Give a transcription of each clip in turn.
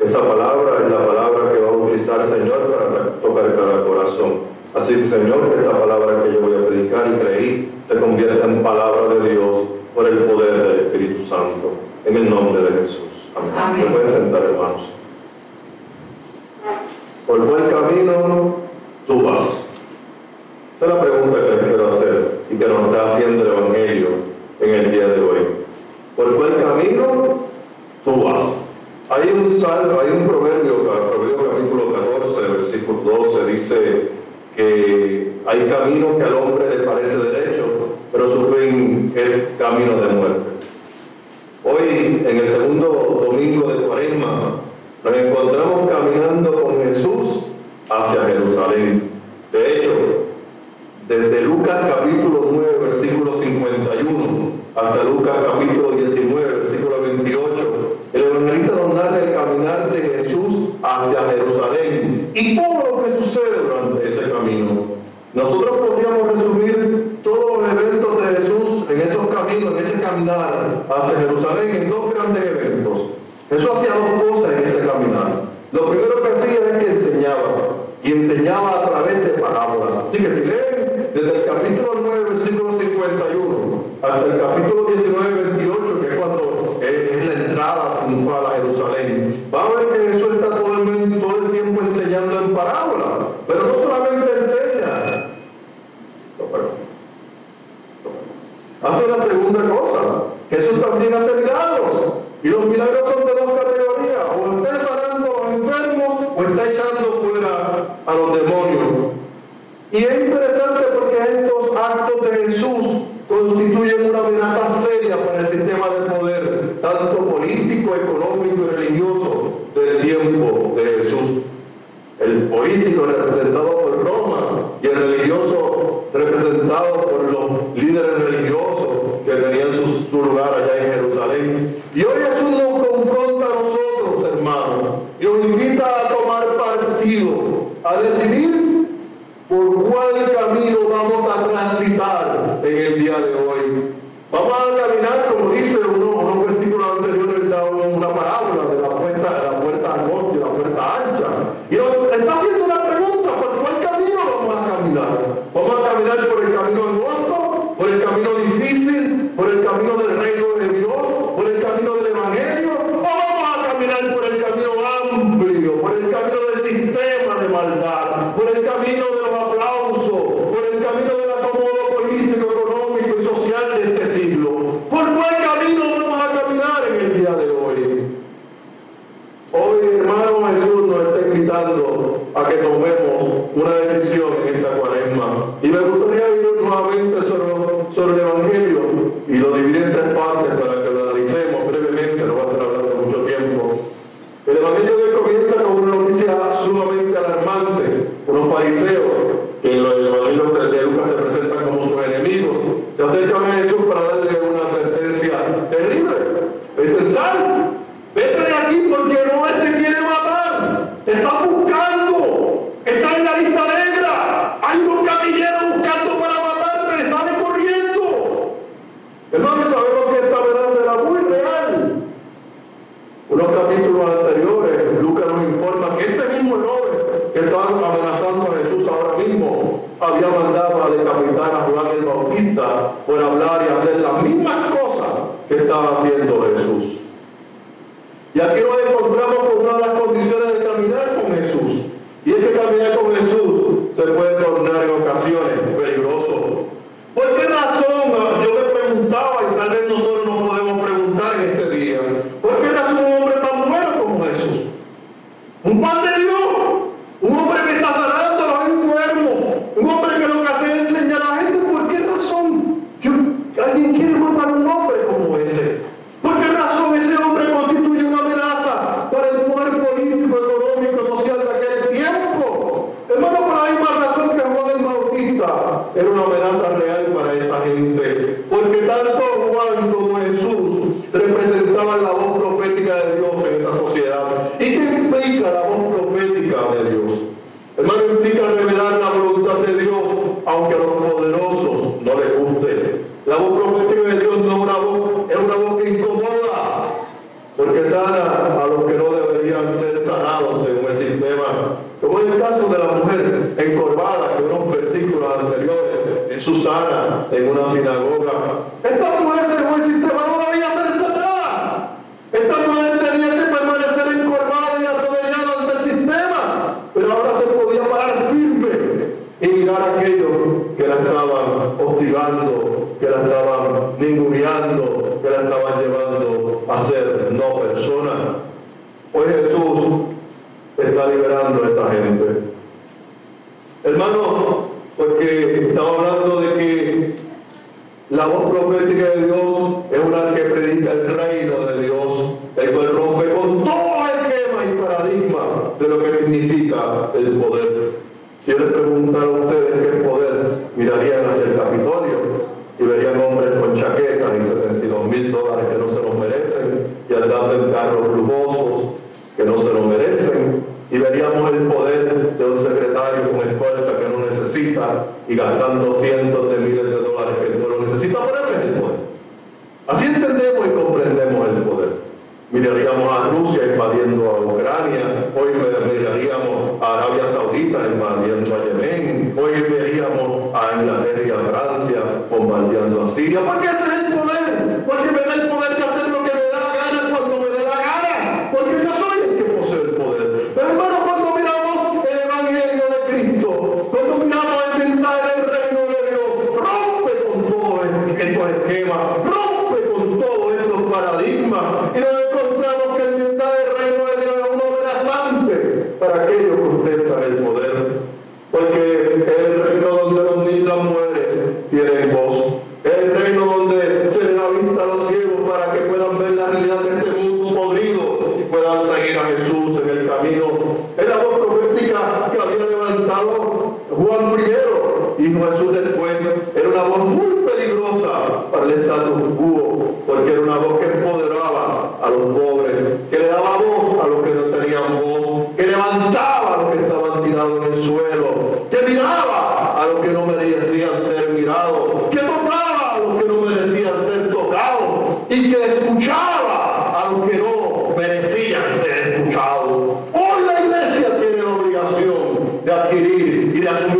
Esa palabra es la palabra que va a utilizar Señor para tocar cada corazón. Así que Señor, que esta palabra que yo voy a predicar y creí se convierta en palabra de Dios por el poder del Espíritu Santo. En el nombre de Jesús. Amén. Amén. Se pueden sentar, hermanos. Por buen camino hay camino que al hombre le parece derecho, pero su fin es camino de muerte. Hoy, en el segundo domingo de Cuaresma, nos encontramos caminando con Jesús hacia Jerusalén. De hecho, desde Lucas capítulo 9, versículo 51, hasta Lucas capítulo podríamos resumir todos los eventos de Jesús en esos caminos, en ese caminar hacia Jerusalén, en dos grandes eventos. Jesús hacía dos cosas en ese caminar. Lo primero que hacía es que enseñaba, y enseñaba a través de parábolas. Así que si leen desde el capítulo 9, versículo 51, hasta el capítulo cuál camino vamos a transitar en el día de hoy. Vamos aquí porque no te quiere matar. caminar con Jesús se puede significa el poder. Si yo les preguntara a ustedes qué poder, mirarían hacia el Capitolio y verían hombres con chaquetas y 72 mil dólares que no se los merecen, y andaban carros lujosos que no se lo merecen, y veríamos el poder de un secretario con escolta que no necesita y gastando cientos Nigeria, Francia, bombardeando a Siria, porque ese es el poder, porque me da el poder las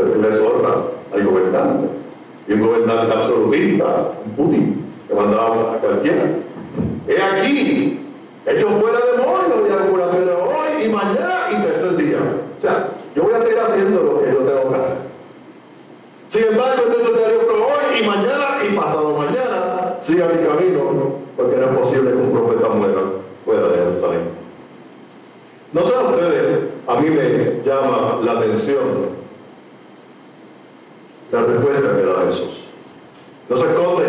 decirle eso al gobernante. Y un gobernante absolutista, un Putin, que mandaba a cualquiera. He aquí, hecho fuera de hoy, voy a hacer hoy y mañana y tercer día. O sea, yo voy a seguir haciendo lo que yo tengo que hacer. Sin embargo, es necesario que hoy y mañana y pasado mañana siga mi camino, porque no es posible que un profeta muera fuera de Jerusalén. No sé a ustedes, a mí me llama la atención los actores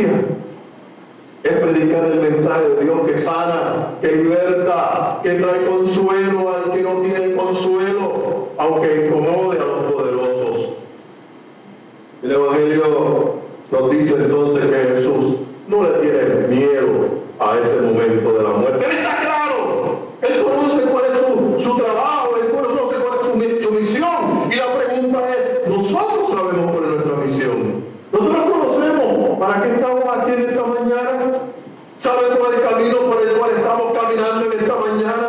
es predicar el mensaje de Dios que sana, que liberta, que trae consuelo al que no tiene consuelo, aunque incomode a los poderosos. El Evangelio nos dice entonces que qué estamos aquí en esta mañana. ¿Sabemos cuál es el camino por el cual estamos caminando en esta mañana?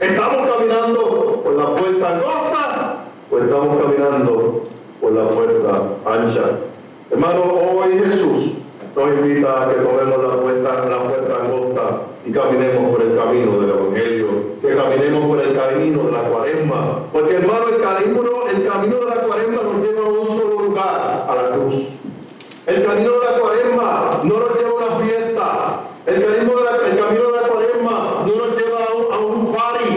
¿Estamos caminando por la puerta angosta o estamos caminando por la puerta ancha? Hermano, hoy Jesús nos invita a que tomemos la puerta, la puerta angosta y caminemos por el camino del Evangelio, que caminemos por el camino de la cuaresma. Porque hermano, el camino, el camino de la cuaresma nos lleva a un solo lugar, a la cruz. El camino de la cuaresma no nos lleva a una fiesta. El camino de la, el camino de la cuaresma no nos lleva a un, a un party.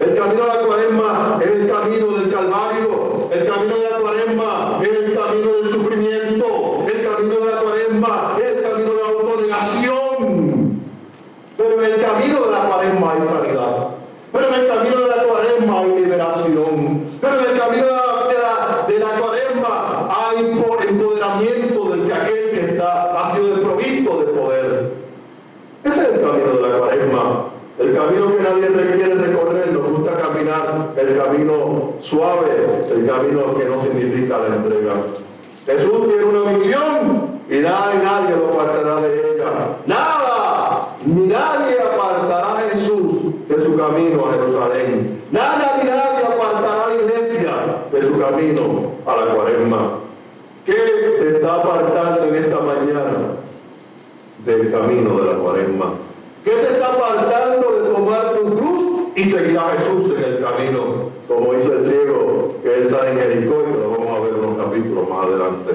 El camino de la cuaresma es el camino del Calvario. El camino de la cuaresma es el camino del sufrimiento. El camino de la cuaresma es el camino de la autonegación. Pero en el camino de la cuaresma hay sanidad. Pero en el camino de la cuaresma hay liberación. Pero en el camino de la, de la, de la cuaresma hay empoderamiento del que aquel que está, ha sido desprovisto de poder. Ese es el camino de la cuaresma. El camino que nadie requiere recorrer, nos gusta caminar, el camino suave, el camino que no significa la entrega. Jesús tiene una misión y nada y nadie lo apartará de ella. Nada, ni nadie apartará a Jesús de su camino a Jerusalén. Nada ni nadie apartará a la iglesia de su camino a la cuaresma. ¿Qué te está apartando en esta mañana del camino de la cuaresma? ¿Qué te está apartando de tomar tu cruz y seguir a Jesús en el camino, como hizo el ciego que él sale en Jericó y lo vamos a ver en unos capítulos más adelante?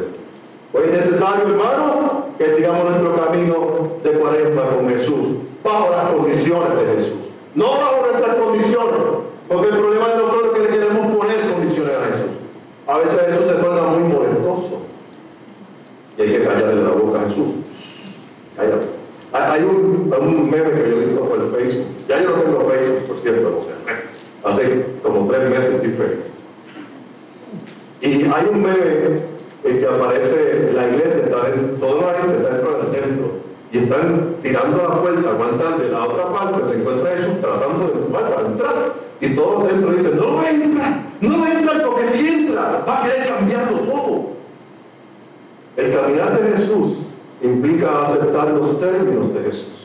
Hoy es necesario, hermano, que sigamos nuestro camino de cuaresma con Jesús, bajo las condiciones de Jesús, no bajo nuestras condiciones, porque el problema de nosotros es que le queremos poner condiciones a Jesús. A veces eso se torna muy molestoso y hay que callarle la boca a Jesús. Hay un, meme que yo digo por el Facebook. Ya yo no tengo Facebook, por cierto, o sea, hace como tres meses estoy feliz. Y hay un meme en que aparece la iglesia, está en, toda está dentro del templo y están tirando la puerta, aguantan de la otra parte, se encuentra Jesús tratando de para entrar. Y todos dentro dicen, no entra, no entra, porque si entra va a querer cambiarlo todo. El caminar de Jesús implica aceptar los términos de Jesús.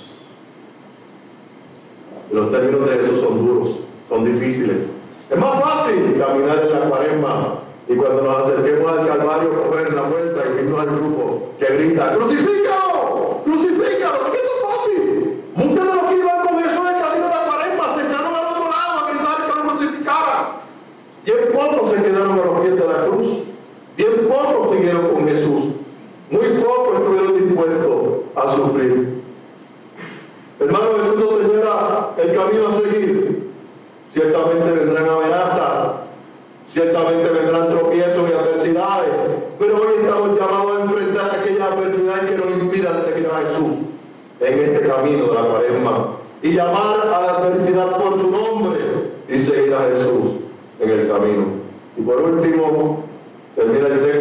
Los términos de Jesús son duros, son difíciles. Es más fácil caminar en la cuaresma y cuando nos acerquemos al Calvario coger la vuelta y irnos al grupo que grita, ¡Crucifícalo! ¡Crucifícalo! ¿Por qué es fácil? Muchos de los que iban con Jesús en el camino de la cuaresma se echaron al otro lado a gritar que lo crucificaran. Bien pocos se quedaron a los pies de la cruz. Bien pocos siguieron con Jesús. Muy pocos estuvieron dispuestos a sufrir. Hermano Jesús nos señala el camino a seguir. Ciertamente vendrán amenazas, ciertamente vendrán tropiezos y adversidades, pero hoy estamos llamados a enfrentar aquellas adversidades que nos impidan seguir a Jesús en este camino de la cuaresma y llamar a la adversidad por su nombre y seguir a Jesús en el camino. Y por último, termina el texto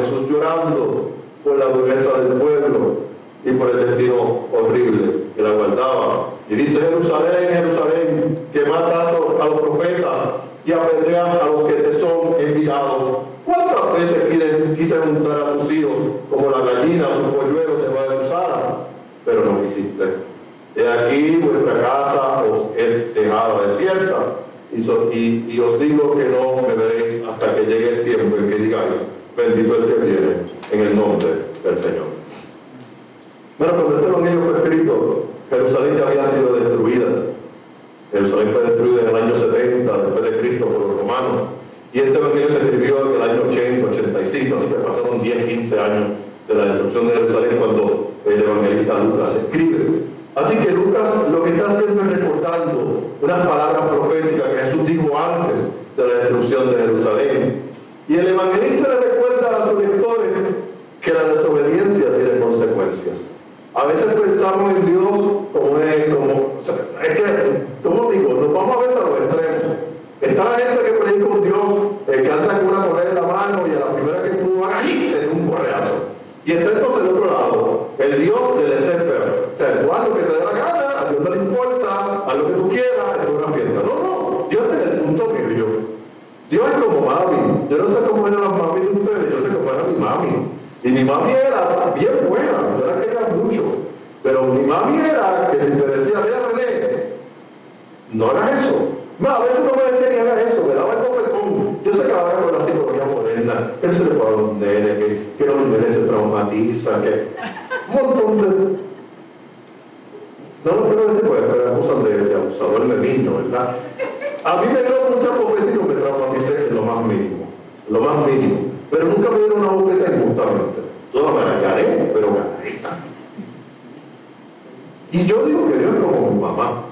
Jesús llorando por la dureza del pueblo y por el destino horrible que la guardaba. Y dice Jerusalén, Jerusalén, que matas a los profetas y apedreas a los que te son enviados. ¿Cuántas veces quise juntar a tus hijos como la gallina a sus polluelos debajo de sus alas? Pero no quisiste. De aquí vuestra casa os es dejada desierta. Y, y, os digo que no me veréis hasta que llegue el tiempo en que digáis, bendito el que viene, en el nombre del Señor. Bueno, cuando este evangelio fue escrito, Jerusalén ya había sido destruida. Jerusalén fue destruida en el año 70 después de Cristo por los romanos. Y este evangelio se escribió en el año 80, 85, así que pasaron 10, 15 años de la destrucción de Jerusalén cuando el evangelista Lucas escribe. Así que Lucas lo que está haciendo es reportando unas palabras proféticas que Jesús dijo antes de la destrucción de Jerusalén. Y el evangelista le recuerda a sus lectores que la desobediencia tiene consecuencias. A pensamos en Dios como, es, como o sea, es que, como digo, nos vamos a veces a los extremos. Está la gente que predica con Dios, eh, que anda con una correa en la mano y a la primera que tú hagas, te da un correazo. Y está el no le importa, a lo que tú quieras, es una fiesta. No, no, Dios tiene el punto medio. Dios es como mami. Yo no sé cómo eran las mami de ustedes, yo sé cómo era mi mami. Y mi mami era bien buena, yo la quería mucho. Pero mi mami era que si te decía, mira René, no hagas eso. No, a veces no me decía ni haga eso, me daba el cofetón. Yo sé que ahora con la psicología moderna, que no se le puede los nenes, que, que los se traumatizan, que un montón de no lo quiero decir porque eran cosas de, de abusador de niño, ¿verdad? A mí me dieron muchas bofetas y me traumaticé en lo más mínimo, lo más mínimo. Pero nunca me dieron una bofeta injustamente. Todas me la gané, pero ganadita. Y yo digo que Dios es como mi mamá.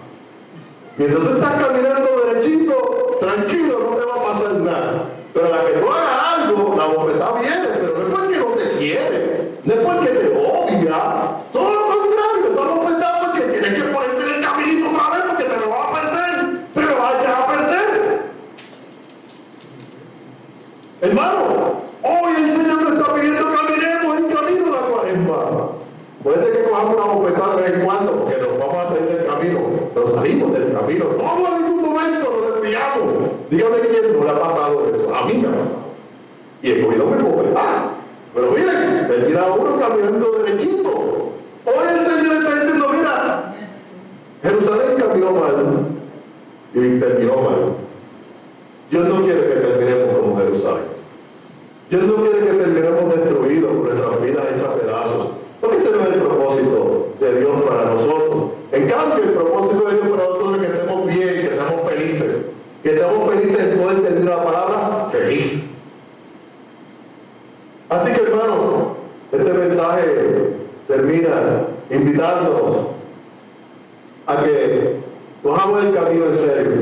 Mientras tú estás caminando derechito, tranquilo, India Jerusalén caminó mal y terminó mal. Dios no quiere que terminemos como Jerusalén. Dios no quiere que terminemos destruidos por nuestras vidas hechas pedazos. Porque ese no es el propósito de Dios para nosotros. En cambio, el propósito de Dios para nosotros es que estemos bien, que seamos felices. Que seamos felices en todo entender la palabra feliz. Así que hermanos, este mensaje termina invitándonos a que cojamos el camino en serio,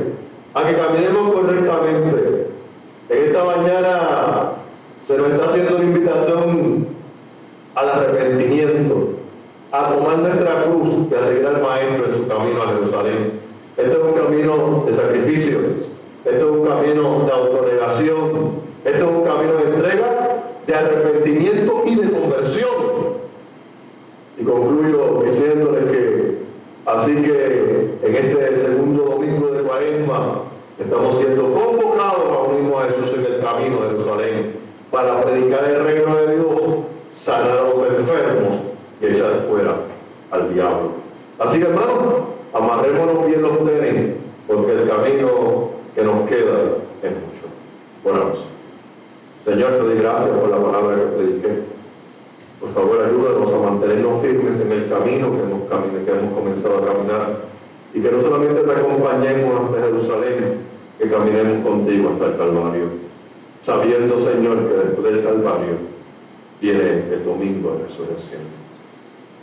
que caminemos correctamente. En esta mañana se nos está haciendo una invitación al arrepentimiento, a tomar nuestra cruz y a seguir al Maestro en su camino a Jerusalén. Este es un camino de sacrificio, este es un camino de autonegación, este es un camino de entrega, de arrepentimiento y de conversión. Y concluyo diciéndoles que así que en este segundo domingo de Cuaresma estamos siendo convocados a unirnos a Jesús en el camino de Jerusalén para predicar el reino de Dios, sanar a los enfermos y echar fuera al diablo. Así que hermanos, amarrémonos bien los tenis, porque el camino que nos queda es mucho. Oramos. Señor, te doy gracias por la palabra que prediqué. Por favor, ayúdanos a mantenernos firmes en el camino que hemos, cami- que hemos comenzado a caminar. Y que no solamente te acompañemos hasta Jerusalén, que caminemos contigo hasta el Calvario. Sabiendo, Señor, que después del Calvario viene el domingo de resurrección.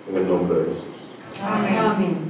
En el nombre de Jesús. Amén.